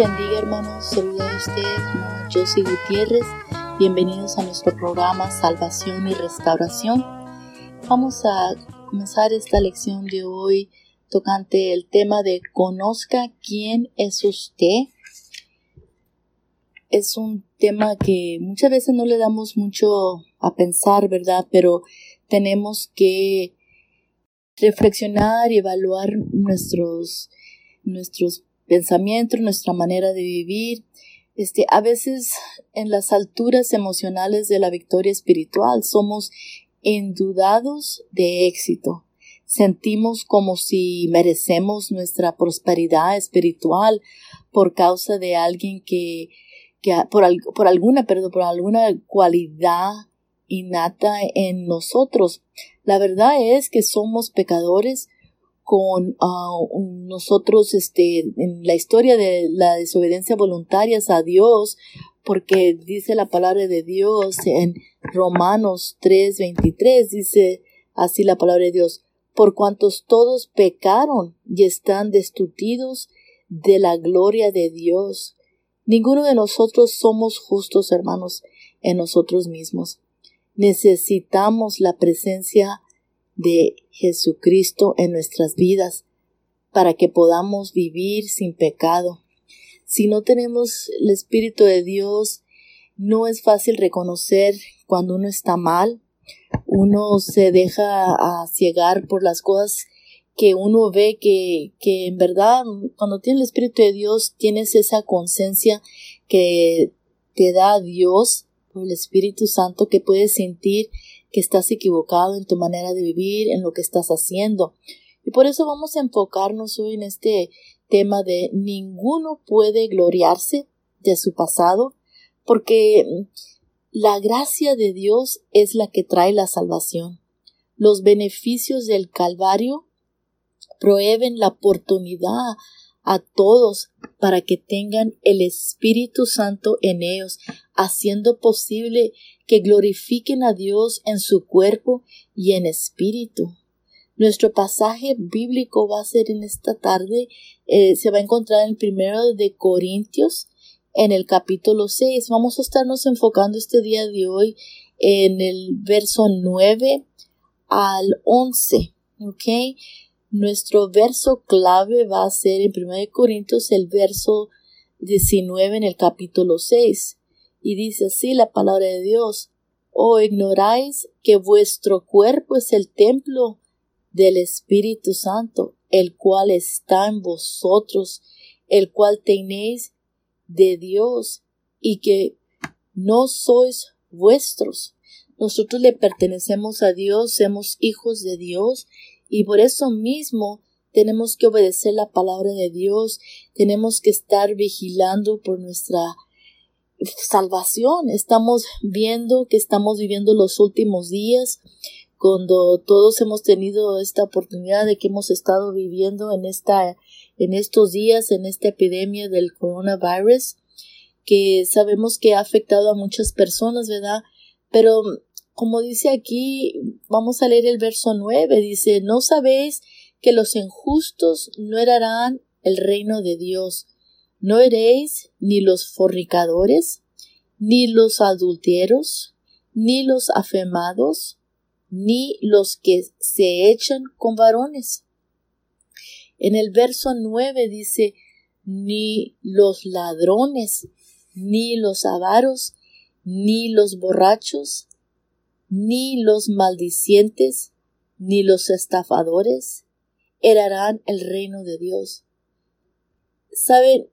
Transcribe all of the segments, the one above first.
Bendiga, hermanos. Saluda a usted, hermano Josie Gutiérrez. Bienvenidos a nuestro programa Salvación y Restauración. Vamos a comenzar esta lección de hoy tocante el tema de conozca quién es usted. Es un tema que muchas veces no le damos mucho a pensar, ¿verdad? Pero tenemos que reflexionar y evaluar nuestros, nuestros pensamientos, nuestra manera de vivir. Este, a veces en las alturas emocionales de la victoria espiritual somos indudados de éxito. Sentimos como si merecemos nuestra prosperidad espiritual por causa de alguien que, que por, por alguna, perdón, por alguna cualidad innata en nosotros. La verdad es que somos pecadores con uh, nosotros este, en la historia de la desobediencia voluntaria a Dios, porque dice la palabra de Dios en Romanos 3:23, dice así la palabra de Dios, por cuantos todos pecaron y están destituidos de la gloria de Dios. Ninguno de nosotros somos justos, hermanos, en nosotros mismos. Necesitamos la presencia de Jesucristo en nuestras vidas para que podamos vivir sin pecado. Si no tenemos el Espíritu de Dios, no es fácil reconocer cuando uno está mal. Uno se deja a ciegar por las cosas que uno ve que, que en verdad cuando tienes el Espíritu de Dios tienes esa conciencia que te da Dios por el Espíritu Santo que puedes sentir que estás equivocado en tu manera de vivir, en lo que estás haciendo. Y por eso vamos a enfocarnos hoy en este tema de ninguno puede gloriarse de su pasado, porque la gracia de Dios es la que trae la salvación. Los beneficios del Calvario prohíben la oportunidad a todos para que tengan el Espíritu Santo en ellos, haciendo posible que glorifiquen a Dios en su cuerpo y en espíritu. Nuestro pasaje bíblico va a ser en esta tarde, eh, se va a encontrar en el primero de Corintios, en el capítulo 6. Vamos a estarnos enfocando este día de hoy en el verso 9 al 11. ¿Ok? Nuestro verso clave va a ser en 1 Corintios el verso 19 en el capítulo 6. Y dice así la palabra de Dios. ¿O ignoráis que vuestro cuerpo es el templo del Espíritu Santo, el cual está en vosotros, el cual tenéis de Dios, y que no sois vuestros? Nosotros le pertenecemos a Dios, somos hijos de Dios, y por eso mismo tenemos que obedecer la palabra de Dios, tenemos que estar vigilando por nuestra salvación. Estamos viendo que estamos viviendo los últimos días, cuando todos hemos tenido esta oportunidad de que hemos estado viviendo en esta en estos días en esta epidemia del coronavirus que sabemos que ha afectado a muchas personas, ¿verdad? Pero como dice aquí, vamos a leer el verso 9, dice, ¿no sabéis que los injustos no herarán el reino de Dios? ¿No eréis ni los fornicadores, ni los adulteros, ni los afemados, ni los que se echan con varones? En el verso 9 dice, ni los ladrones, ni los avaros, ni los borrachos, ni los maldicientes, ni los estafadores herarán el reino de Dios. Saben,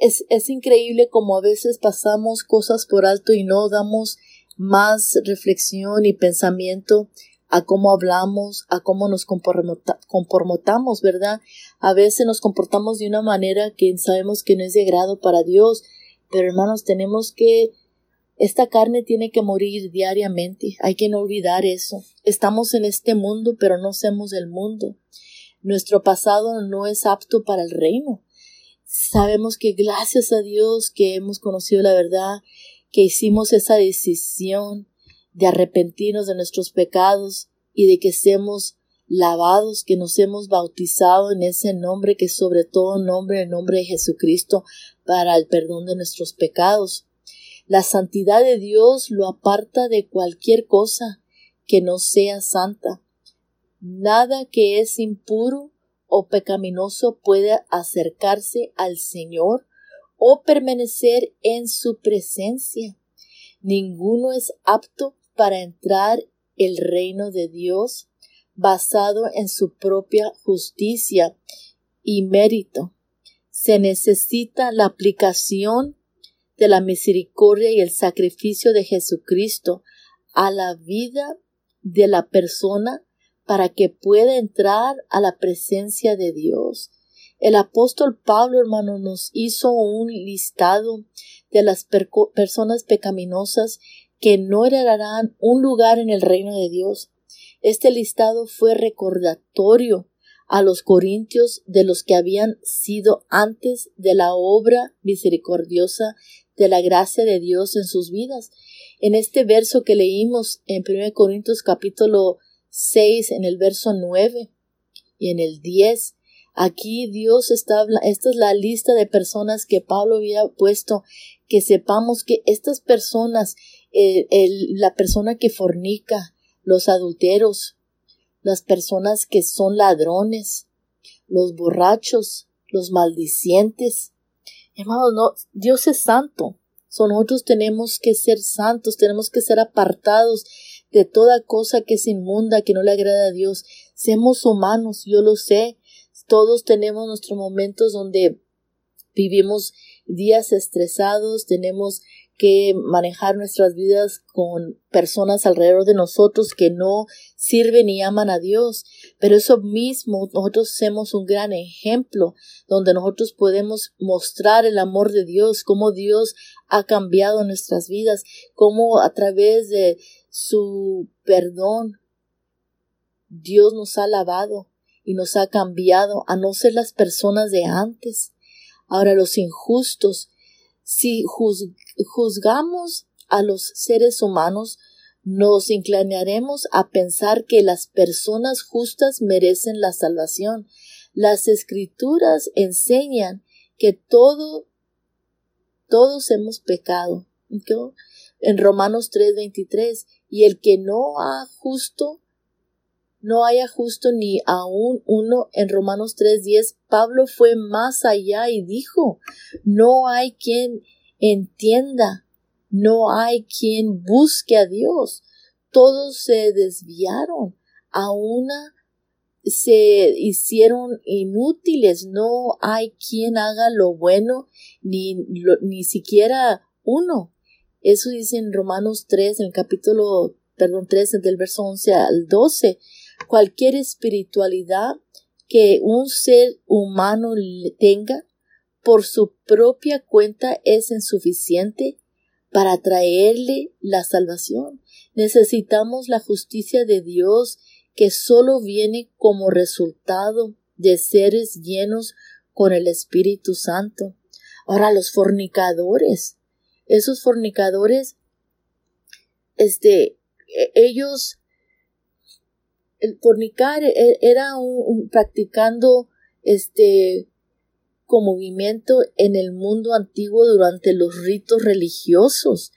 es, es increíble como a veces pasamos cosas por alto y no damos más reflexión y pensamiento a cómo hablamos, a cómo nos comportamos, ¿verdad? A veces nos comportamos de una manera que sabemos que no es de grado para Dios, pero hermanos, tenemos que esta carne tiene que morir diariamente. Hay que no olvidar eso. Estamos en este mundo, pero no somos del mundo. Nuestro pasado no es apto para el reino. Sabemos que gracias a Dios que hemos conocido la verdad, que hicimos esa decisión de arrepentirnos de nuestros pecados y de que seamos lavados, que nos hemos bautizado en ese nombre que sobre todo nombre, el nombre de Jesucristo, para el perdón de nuestros pecados. La santidad de Dios lo aparta de cualquier cosa que no sea santa. Nada que es impuro o pecaminoso puede acercarse al Señor o permanecer en su presencia. Ninguno es apto para entrar el reino de Dios basado en su propia justicia y mérito. Se necesita la aplicación de la misericordia y el sacrificio de Jesucristo a la vida de la persona para que pueda entrar a la presencia de Dios. El apóstol Pablo, hermano, nos hizo un listado de las personas pecaminosas que no heredarán un lugar en el reino de Dios. Este listado fue recordatorio a los corintios de los que habían sido antes de la obra misericordiosa de la gracia de Dios en sus vidas. En este verso que leímos en 1 Corintios capítulo 6, en el verso 9 y en el 10, aquí Dios está esta es la lista de personas que Pablo había puesto, que sepamos que estas personas, eh, la persona que fornica, los adulteros, las personas que son ladrones, los borrachos, los maldicientes, Hermanos, no, Dios es santo. nosotros tenemos que ser santos, tenemos que ser apartados de toda cosa que es inmunda, que no le agrada a Dios. Seamos humanos, yo lo sé. Todos tenemos nuestros momentos donde vivimos días estresados, tenemos que manejar nuestras vidas con personas alrededor de nosotros que no sirven y aman a Dios. Pero eso mismo, nosotros somos un gran ejemplo donde nosotros podemos mostrar el amor de Dios, cómo Dios ha cambiado nuestras vidas, cómo a través de su perdón Dios nos ha lavado y nos ha cambiado a no ser las personas de antes. Ahora los injustos si juzgamos a los seres humanos, nos inclinaremos a pensar que las personas justas merecen la salvación. Las escrituras enseñan que todo, todos hemos pecado. En Romanos 3:23, y el que no ha justo, no haya justo ni aún uno en Romanos 3:10, Pablo fue más allá y dijo, no hay quien entienda, no hay quien busque a Dios, todos se desviaron, a una se hicieron inútiles, no hay quien haga lo bueno, ni, ni siquiera uno. Eso dice en Romanos 3, en el capítulo, perdón, 3, del verso 11 al 12 cualquier espiritualidad que un ser humano tenga por su propia cuenta es insuficiente para traerle la salvación. Necesitamos la justicia de Dios que solo viene como resultado de seres llenos con el Espíritu Santo. Ahora los fornicadores, esos fornicadores, este, e, ellos el fornicar e, era un, practicando este con movimiento en el mundo antiguo durante los ritos religiosos.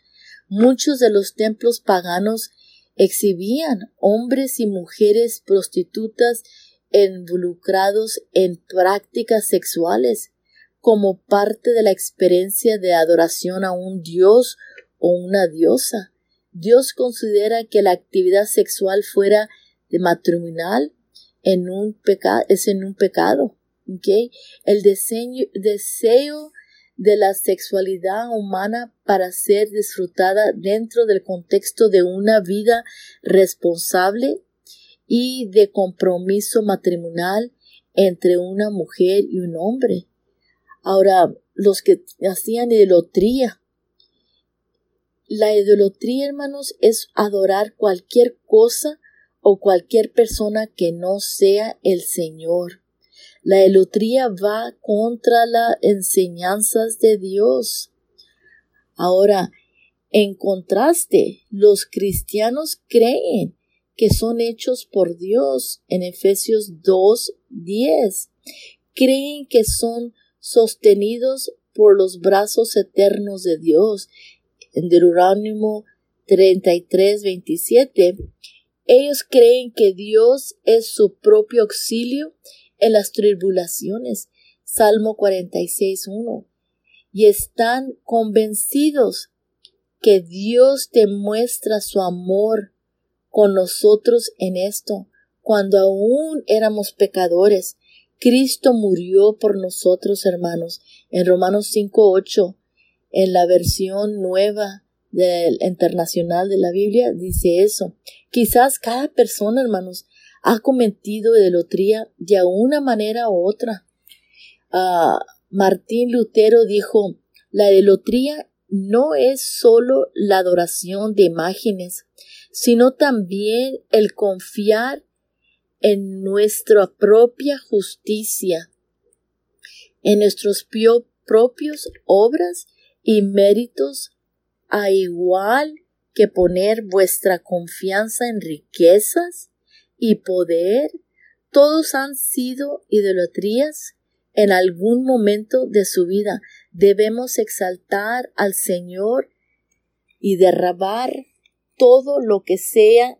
Muchos de los templos paganos exhibían hombres y mujeres prostitutas involucrados en prácticas sexuales como parte de la experiencia de adoración a un dios o una diosa. Dios considera que la actividad sexual fuera de matrimonial en un es en un pecado. El deseo de la sexualidad humana para ser disfrutada dentro del contexto de una vida responsable y de compromiso matrimonial entre una mujer y un hombre. Ahora, los que hacían idolatría. La idolatría, hermanos, es adorar cualquier cosa o cualquier persona que no sea el Señor. La elotría va contra las enseñanzas de Dios. Ahora, en contraste, los cristianos creen que son hechos por Dios en Efesios 2, 10. Creen que son sostenidos por los brazos eternos de Dios. En Deuterónimo 33, 27. Ellos creen que Dios es su propio auxilio en las tribulaciones. Salmo 46, 1. Y están convencidos que Dios demuestra su amor con nosotros en esto. Cuando aún éramos pecadores, Cristo murió por nosotros, hermanos. En Romanos 5.8, en la versión nueva del internacional de la Biblia, dice eso. Quizás cada persona, hermanos, ha cometido idolatría de una manera u otra. Ah, Martín Lutero dijo, la idolatría no es solo la adoración de imágenes, sino también el confiar en nuestra propia justicia, en nuestros propios obras y méritos, a igual que poner vuestra confianza en riquezas y poder, todos han sido idolatrías en algún momento de su vida. Debemos exaltar al Señor y derrabar todo lo que sea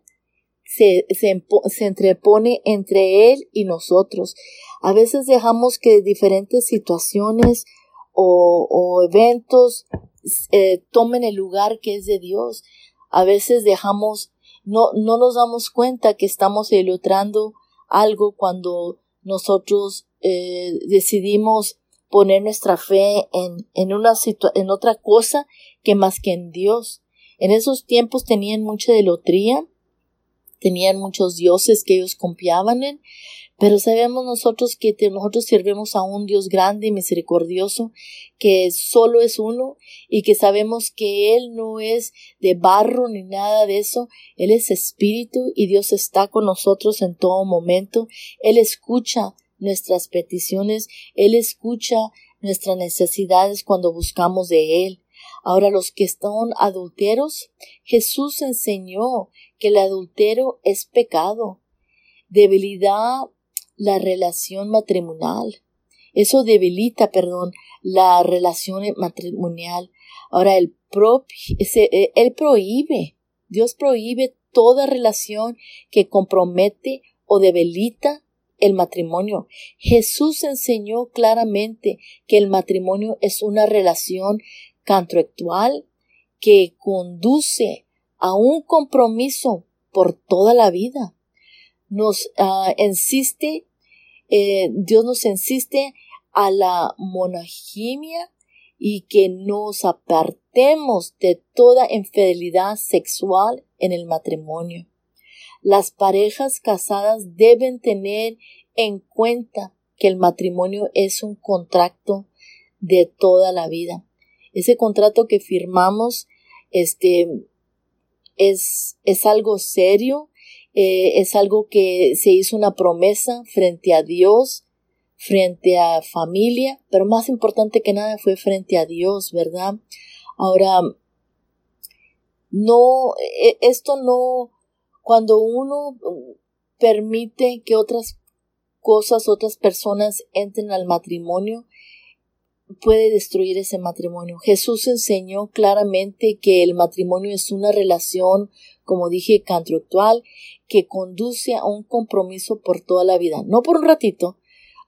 se, se, entrepone entre Él y nosotros. A veces dejamos que diferentes situaciones o, eventos eh, tomen el lugar que es de Dios. A veces dejamos, no, no nos damos cuenta que estamos ilustrando algo cuando nosotros eh, decidimos poner nuestra fe en, en, una en otra cosa que más que en Dios. En esos tiempos tenían mucha delotría, tenían muchos dioses que ellos confiaban en, pero sabemos nosotros que nosotros servimos a un Dios grande y misericordioso, que solo es uno y que sabemos que Él no es de barro ni nada de eso, Él es espíritu y Dios está con nosotros en todo momento. Él escucha nuestras peticiones, Él escucha nuestras necesidades cuando buscamos de Él. Ahora los que están adulteros, Jesús enseñó que el adulterio es pecado, debilidad la relación matrimonial. Eso debilita, perdón, la relación matrimonial. Ahora, el eh, él prohíbe, Dios prohíbe toda relación que compromete o debilita el matrimonio. Jesús enseñó claramente que el matrimonio es una relación contractual que conduce a un compromiso por toda la vida. Nos insiste, eh, Dios nos insiste a la monogamia y que nos apartemos de toda infidelidad sexual en el matrimonio. Las parejas casadas deben tener en cuenta que el matrimonio es un contrato de toda la vida. Ese contrato que firmamos, este, es, es algo serio, eh, es algo que se hizo una promesa frente a Dios, frente a familia, pero más importante que nada fue frente a Dios, ¿verdad? Ahora, no, e, esto no, cuando uno permite que otras cosas, otras personas entren al matrimonio, puede destruir ese matrimonio. Jesús enseñó claramente que el matrimonio es una relación, como dije, contractual, que conduce a un compromiso por toda la vida, no por un ratito.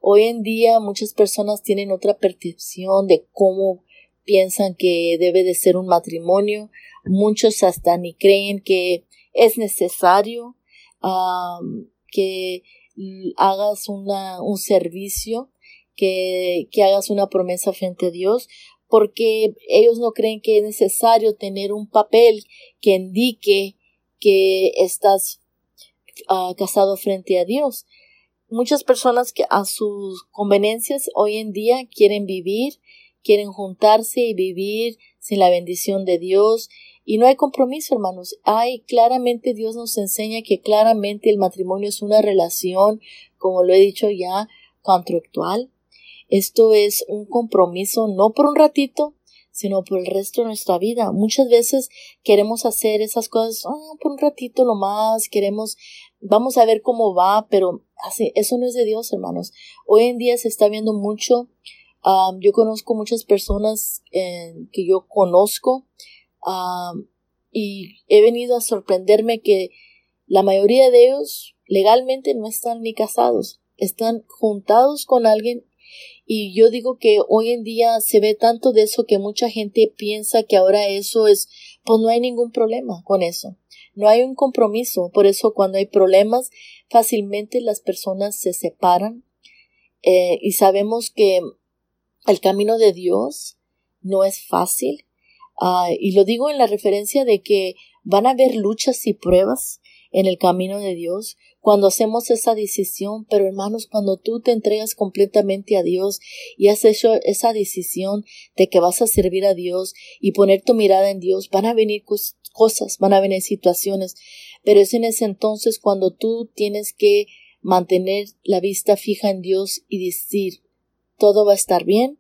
Hoy en día muchas personas tienen otra percepción de cómo piensan que debe de ser un matrimonio. Muchos hasta ni creen que es necesario que hagas una, un servicio que, que hagas una promesa frente a Dios, porque ellos no creen que es necesario tener un papel que indique que estás uh, casado frente a Dios. Muchas personas que a sus conveniencias hoy en día quieren vivir, quieren juntarse y vivir sin la bendición de Dios y no hay compromiso, hermanos. Hay claramente Dios nos enseña que claramente el matrimonio es una relación, como lo he dicho ya, contractual, esto es un compromiso no por un ratito, sino por el resto de nuestra vida. Muchas veces queremos hacer esas cosas ah, por un ratito lo más, queremos, vamos a ver cómo va, pero así, eso no es de Dios, hermanos. Hoy en día se está viendo mucho. yo conozco muchas personas eh, que yo conozco y he venido a sorprenderme que la mayoría de ellos legalmente no están ni casados, están juntados con alguien y yo digo que hoy en día se ve tanto de eso que mucha gente piensa que ahora eso es, pues no hay ningún problema con eso. No hay un compromiso. Por eso cuando hay problemas, fácilmente las personas se separan. Eh, y sabemos que el camino de Dios no es fácil. Ah, y lo digo en la referencia de que van a haber luchas y pruebas en el camino de Dios, cuando hacemos esa decisión, pero hermanos, cuando tú te entregas completamente a Dios y has hecho esa decisión de que vas a servir a Dios y poner tu mirada en Dios, van a venir cosas, van a venir situaciones, pero es en ese entonces cuando tú tienes que mantener la vista fija en Dios y decir, todo va a estar bien,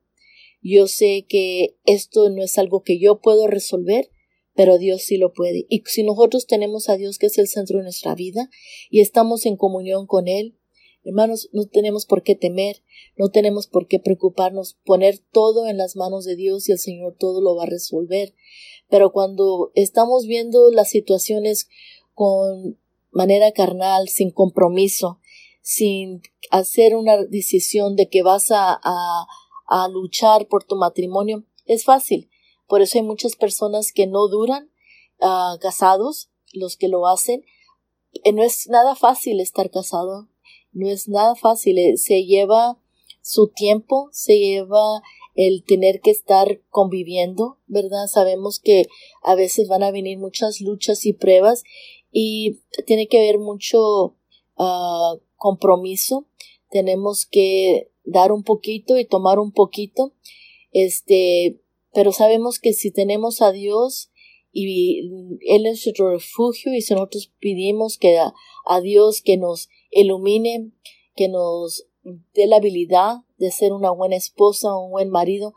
yo sé que esto no es algo que yo puedo resolver, pero Dios sí lo puede. Y si nosotros tenemos a Dios que es el centro de nuestra vida y estamos en comunión con Él, hermanos, no tenemos por qué temer, no tenemos por qué preocuparnos, poner todo en las manos de Dios y el Señor todo lo va a resolver. Pero cuando estamos viendo las situaciones con manera carnal, sin compromiso, sin hacer una decisión de que vas a, luchar por tu matrimonio, es fácil. Por eso hay muchas personas que no duran uh, casados, los que lo hacen. Eh, no es nada fácil estar casado, no es nada fácil, eh, se lleva su tiempo, se lleva el tener que estar conviviendo, ¿verdad? Sabemos que a veces van a venir muchas luchas y pruebas y tiene que haber mucho uh, compromiso. Tenemos que dar un poquito y tomar un poquito. Este, pero sabemos que si tenemos a Dios y Él es nuestro refugio y si nosotros pedimos que a, Dios que nos ilumine, que nos dé la habilidad de ser una buena esposa un buen marido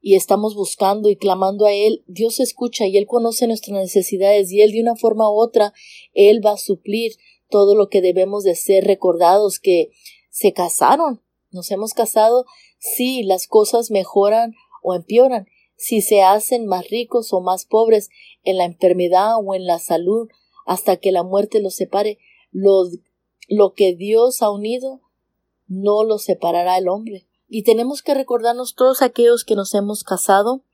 y estamos buscando y clamando a Él, Dios escucha y Él conoce nuestras necesidades y Él de una forma u otra, Él va a suplir todo lo que debemos de ser recordados que se casaron, nos hemos casado, sí, las cosas mejoran o empeoran, si se hacen más ricos o más pobres en la enfermedad o en la salud hasta que la muerte los separe, lo, lo que Dios ha unido no lo separará el hombre. Y tenemos que recordarnos todos aquellos que nos hemos casado.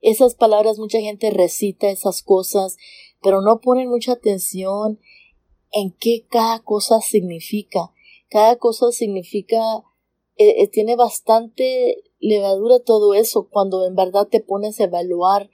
Esas palabras mucha gente recita esas cosas, pero no ponen mucha atención en qué cada cosa significa. Cada cosa significa, eh, eh, tiene bastante levadura todo eso cuando en verdad te pones a evaluar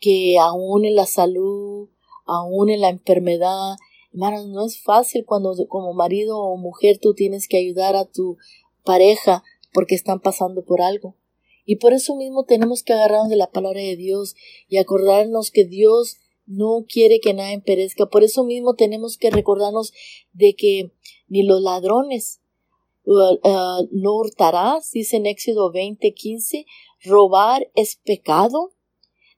que aún en la salud, aún en la enfermedad, hermanos, no es fácil cuando como marido o mujer tú tienes que ayudar a tu pareja porque están pasando por algo. Y por eso mismo tenemos que agarrarnos de la palabra de Dios y acordarnos que Dios no quiere que nadie perezca. Por eso mismo tenemos que recordarnos de que ni los ladrones, Uh, no hurtarás, dice en Éxodo 20:15, robar es pecado.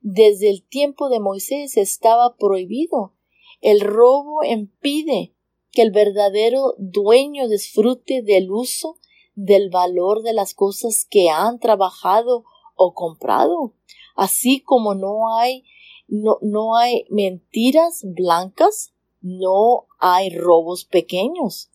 Desde el tiempo de Moisés estaba prohibido. El robo impide que el verdadero dueño disfrute del uso del valor de las cosas que han trabajado o comprado. Así como no hay no, no hay mentiras blancas, no hay robos pequeños.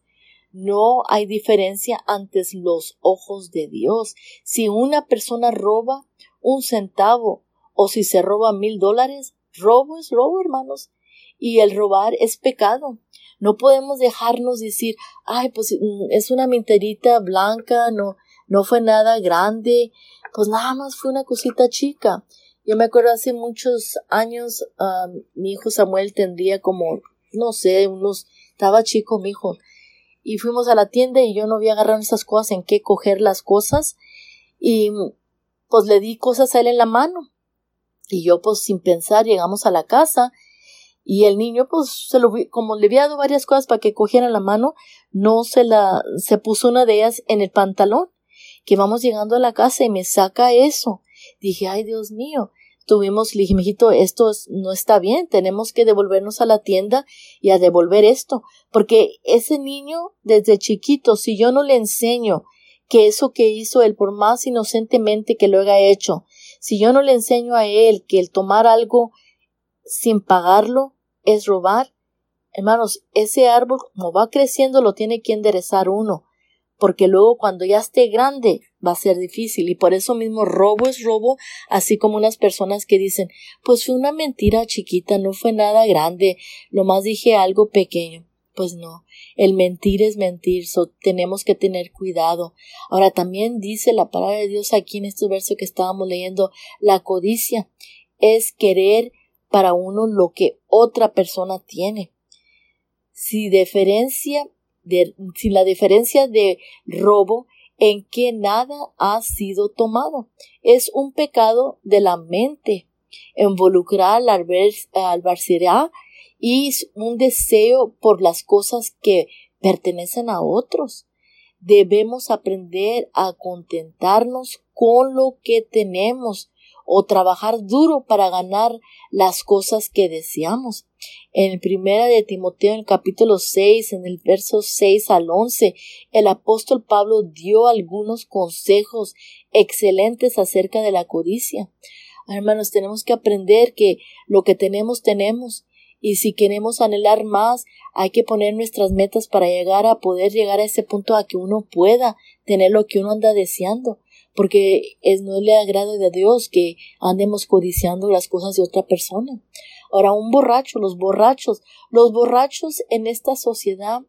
No hay diferencia ante los ojos de Dios. Si una persona roba un centavo o si se roba mil dólares, robo es robo, hermanos. Y el robar es pecado. No podemos dejarnos decir, ay, pues mm, es una minterita blanca, no, no fue nada grande, pues nada más fue una cosita chica. Yo me acuerdo hace muchos años, mi hijo Samuel tendría como, no sé, unos, estaba chico mi hijo, y fuimos a la tienda y yo no había agarrado esas cosas en qué coger las cosas. Y pues le di cosas a él en la mano. Y yo pues sin pensar llegamos a la casa y el niño pues se lo como le había dado varias cosas para que cogiera la mano no se la se puso una de ellas en el pantalón. Que vamos llegando a la casa y me saca eso. Dije, ay Dios mío, tuvimos, le dije, mijito, esto no está bien, tenemos que devolvernos a la tienda y a devolver esto, porque ese niño desde chiquito, si yo no le enseño que eso que hizo él, por más inocentemente que lo haya hecho, si yo no le enseño a él que el tomar algo sin pagarlo es robar, hermanos, ese árbol como va creciendo lo tiene que enderezar uno porque luego cuando ya esté grande va a ser difícil y por eso mismo robo es robo, así como unas personas que dicen, pues fue una mentira chiquita, no fue nada grande, lo más dije algo pequeño. Pues no, el mentir es mentir, so tenemos que tener cuidado. Ahora también dice la palabra de Dios aquí en este verso que estábamos leyendo, la codicia es querer para uno lo que otra persona tiene. Si diferencia sin la diferencia de robo en que nada ha sido tomado. Es un pecado de la mente, involucrar al adversidad y un deseo por las cosas que pertenecen a otros. Debemos aprender a contentarnos con lo que tenemos o trabajar duro para ganar las cosas que deseamos. En primera de Timoteo, en el capítulo 6, en el verso 6 al 11, el apóstol Pablo dio algunos consejos excelentes acerca de la codicia. Hermanos, tenemos que aprender que lo que tenemos, tenemos. Y si queremos anhelar más, hay que poner nuestras metas para llegar a poder llegar a ese punto a que uno pueda tener lo que uno anda deseando porque es no le agrada de Dios que andemos codiciando las cosas de otra persona. Ahora, un borracho, los borrachos, los borrachos en esta sociedad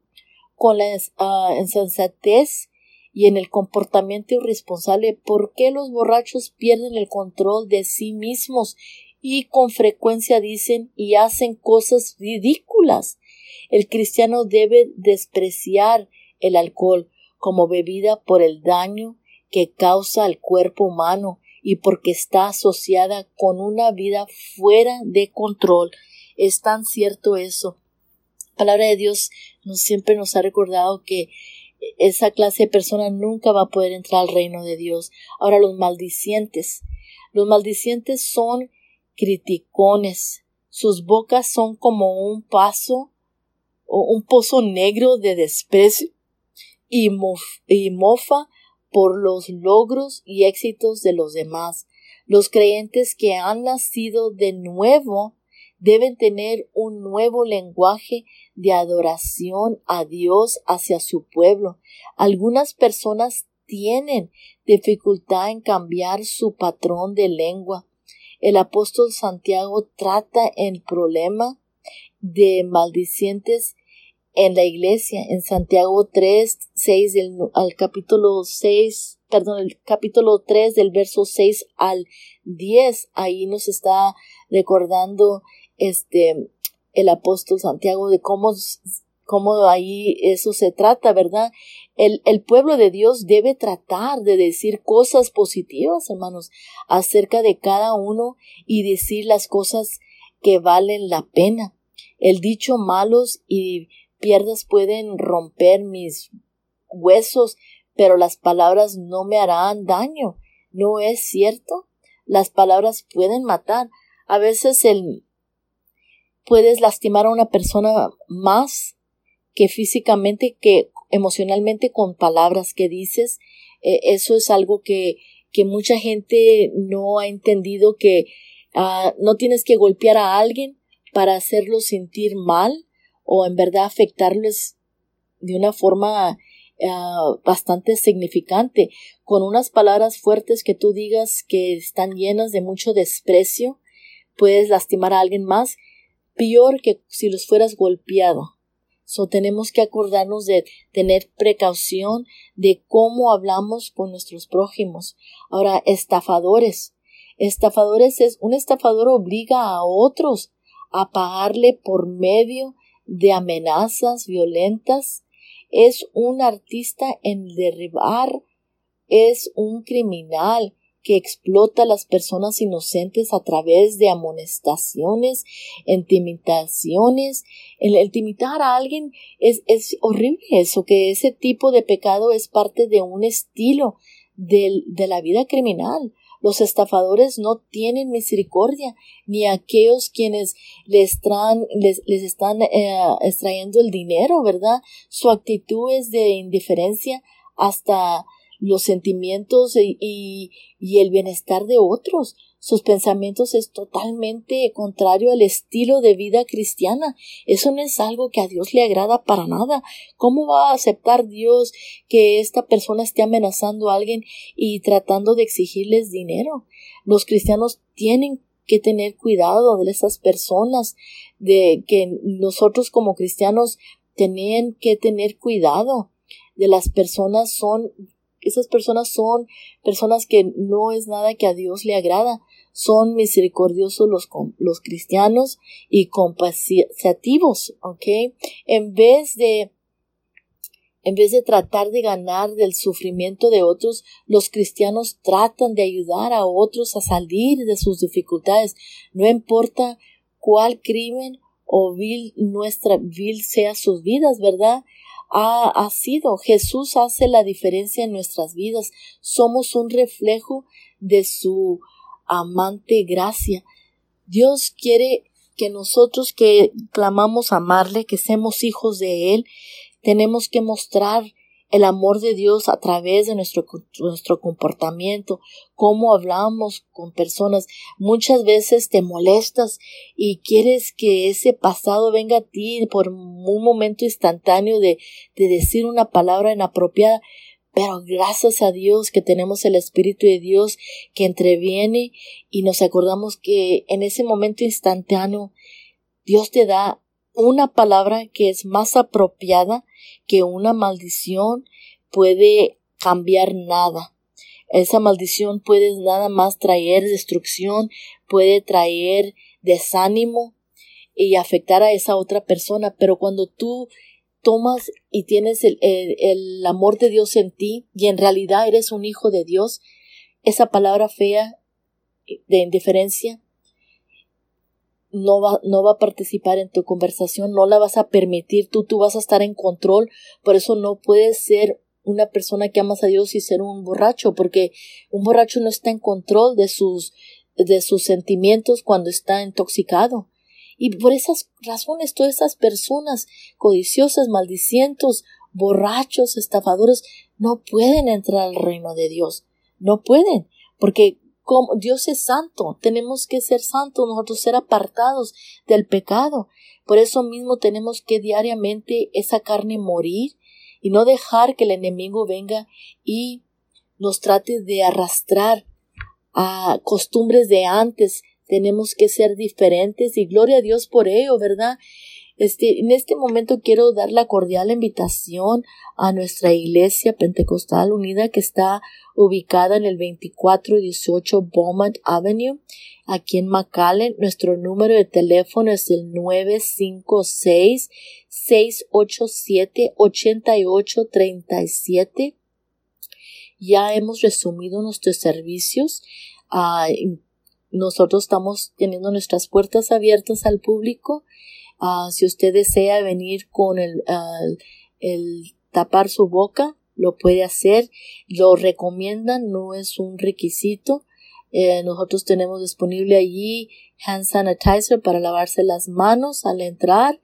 con la uh, insensatez y en el comportamiento irresponsable, ¿por qué los borrachos pierden el control de sí mismos y con frecuencia dicen y hacen cosas ridículas? El cristiano debe despreciar el alcohol como bebida por el daño que causa al cuerpo humano y porque está asociada con una vida fuera de control. Es tan cierto eso. La palabra de Dios nos, siempre nos ha recordado que esa clase de persona nunca va a poder entrar al reino de Dios. Ahora los maldicientes. Los maldicientes son criticones. Sus bocas son como un paso o un pozo negro de desprecio y, y mofa por los logros y éxitos de los demás. Los creyentes que han nacido de nuevo deben tener un nuevo lenguaje de adoración a Dios hacia su pueblo. Algunas personas tienen dificultad en cambiar su patrón de lengua. El apóstol Santiago trata el problema de maldicientes en la iglesia, en Santiago 3, 6 del, al capítulo 6, perdón, el capítulo 3 del verso 6 al 10, ahí nos está recordando este el apóstol Santiago de cómo, cómo ahí eso se trata, ¿verdad? El, el pueblo de Dios debe tratar de decir cosas positivas, hermanos, acerca de cada uno y decir las cosas que valen la pena. El dicho malos y pierdas pueden romper mis huesos, pero las palabras no me harán daño. ¿No es cierto? Las palabras pueden matar. A veces el puedes lastimar a una persona más que físicamente, que emocionalmente con palabras que dices. Eh, eso es algo que, que mucha gente no ha entendido que ah, no tienes que golpear a alguien para hacerlo sentir mal o en verdad afectarles de una forma ah, bastante significante, con unas palabras fuertes que tú digas que están llenas de mucho desprecio, puedes lastimar a alguien más, peor que si los fueras golpeado. So tenemos que acordarnos de tener precaución de cómo hablamos con nuestros prójimos. Ahora, estafadores. Estafadores es un estafador obliga a otros a pagarle por medio de amenazas violentas, es un artista en derribar, es un criminal que explota a las personas inocentes a través de amonestaciones, intimidaciones. El intimidar a alguien es, es horrible eso, que ese tipo de pecado es parte de un estilo de la vida criminal. Los estafadores no tienen misericordia, ni aquellos quienes les, les, están eh, extrayendo el dinero, ¿verdad? Su actitud es de indiferencia hasta los sentimientos y, y el bienestar de otros sus pensamientos es totalmente contrario al estilo de vida cristiana. Eso no es algo que a Dios le agrada para nada. ¿Cómo va a aceptar Dios que esta persona esté amenazando a alguien y tratando de exigirles dinero? Los cristianos tienen que tener cuidado de esas personas, de que nosotros como cristianos tenían que tener cuidado de las personas son esas personas son personas que no es nada que a Dios le agrada. Son misericordiosos los, los cristianos y compasivos, ¿ok? En vez de en vez de tratar de ganar del sufrimiento de otros, los cristianos tratan de ayudar a otros a salir de sus dificultades. No importa cuál crimen o vil nuestra vil sea sus vidas, ¿verdad? Ha, sido. Jesús hace la diferencia en nuestras vidas. Somos un reflejo de su amante gracia. Dios quiere que nosotros que clamamos amarle, que seamos hijos de Él, tenemos que mostrar el amor de Dios a través de nuestro, nuestro comportamiento, cómo hablamos con personas. Muchas veces te molestas y quieres que ese pasado venga a ti por un momento instantáneo de, de decir una palabra inapropiada. Pero gracias a Dios que tenemos el Espíritu de Dios que entreviene y nos acordamos que en ese momento instantáneo Dios te da una palabra que es más apropiada que una maldición puede cambiar nada. Esa maldición puede nada más traer destrucción, puede traer desánimo y afectar a esa otra persona, pero cuando tú tomas y tienes el, el, amor de Dios en ti y en realidad eres un hijo de Dios, esa palabra fea de indiferencia no va, no va a participar en tu conversación, no la vas a permitir, tú, tú vas a estar en control, por eso no puedes ser una persona que amas a Dios y ser un borracho, porque un borracho no está en control de sus, de sus sentimientos cuando está intoxicado. Y por esas razones, todas esas personas codiciosas, maldicientos, borrachos, estafadores, no pueden entrar al reino de Dios. No pueden, porque Dios es santo, tenemos que ser santos, nosotros ser apartados del pecado. Por eso mismo tenemos que diariamente esa carne morir y no dejar que el enemigo venga y nos trate de arrastrar a costumbres de antes. Tenemos que ser diferentes y gloria a Dios por ello, ¿verdad? Este, en este momento quiero dar la cordial invitación a nuestra iglesia pentecostal unida que está ubicada en el 2418 Beaumont Avenue, aquí en McAllen. Nuestro número de teléfono es el 956-687-8837. Ya hemos resumido nuestros servicios. Ah, nosotros estamos teniendo nuestras puertas abiertas al público Ah, si usted desea venir con el, el tapar su boca, lo puede hacer. Lo recomiendan, no es un requisito. Eh, nosotros tenemos disponible allí hand sanitizer para lavarse las manos al entrar,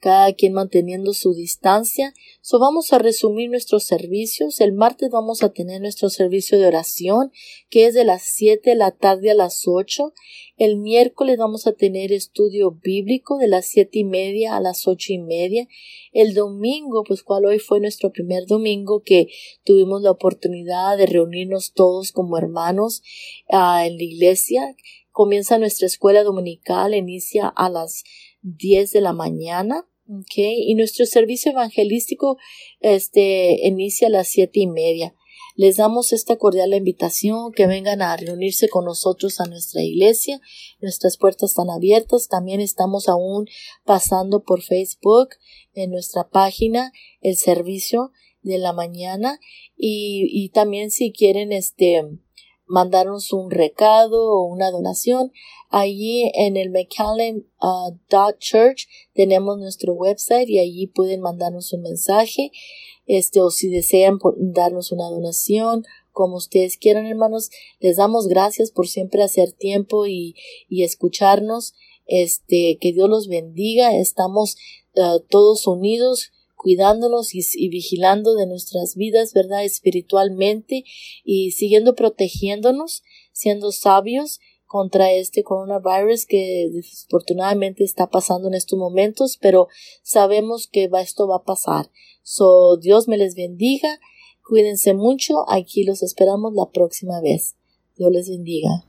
cada quien manteniendo su distancia. So vamos a resumir nuestros servicios. El martes vamos a tener nuestro servicio de oración, que es de las 7 de la tarde a las 8. El miércoles vamos a tener estudio bíblico de las siete y media a las ocho y media. El domingo, pues cual hoy fue nuestro primer domingo que tuvimos la oportunidad de reunirnos todos como hermanos ah, en la iglesia. Comienza nuestra escuela dominical, inicia a las diez de la mañana. Okay, y nuestro servicio evangelístico este inicia a las siete y media. Les damos esta cordial invitación que vengan a reunirse con nosotros a nuestra iglesia. Nuestras puertas están abiertas. También estamos aún pasando por Facebook en nuestra página el servicio de la mañana y, y también si quieren este mandarnos un recado o una donación allí en el McAllen uh, Church tenemos nuestro website y allí pueden mandarnos un mensaje este o si desean darnos una donación como ustedes quieran, hermanos. Les damos gracias por siempre hacer tiempo y, y escucharnos. Este, que Dios los bendiga. Estamos uh, todos unidos cuidándonos y, vigilando de nuestras vidas, ¿verdad? Espiritualmente y siguiendo protegiéndonos, siendo sabios contra este coronavirus que desafortunadamente está pasando en estos momentos, pero sabemos que va, esto va a pasar. So, Dios me les bendiga, cuídense mucho, aquí los esperamos la próxima vez. Dios les bendiga.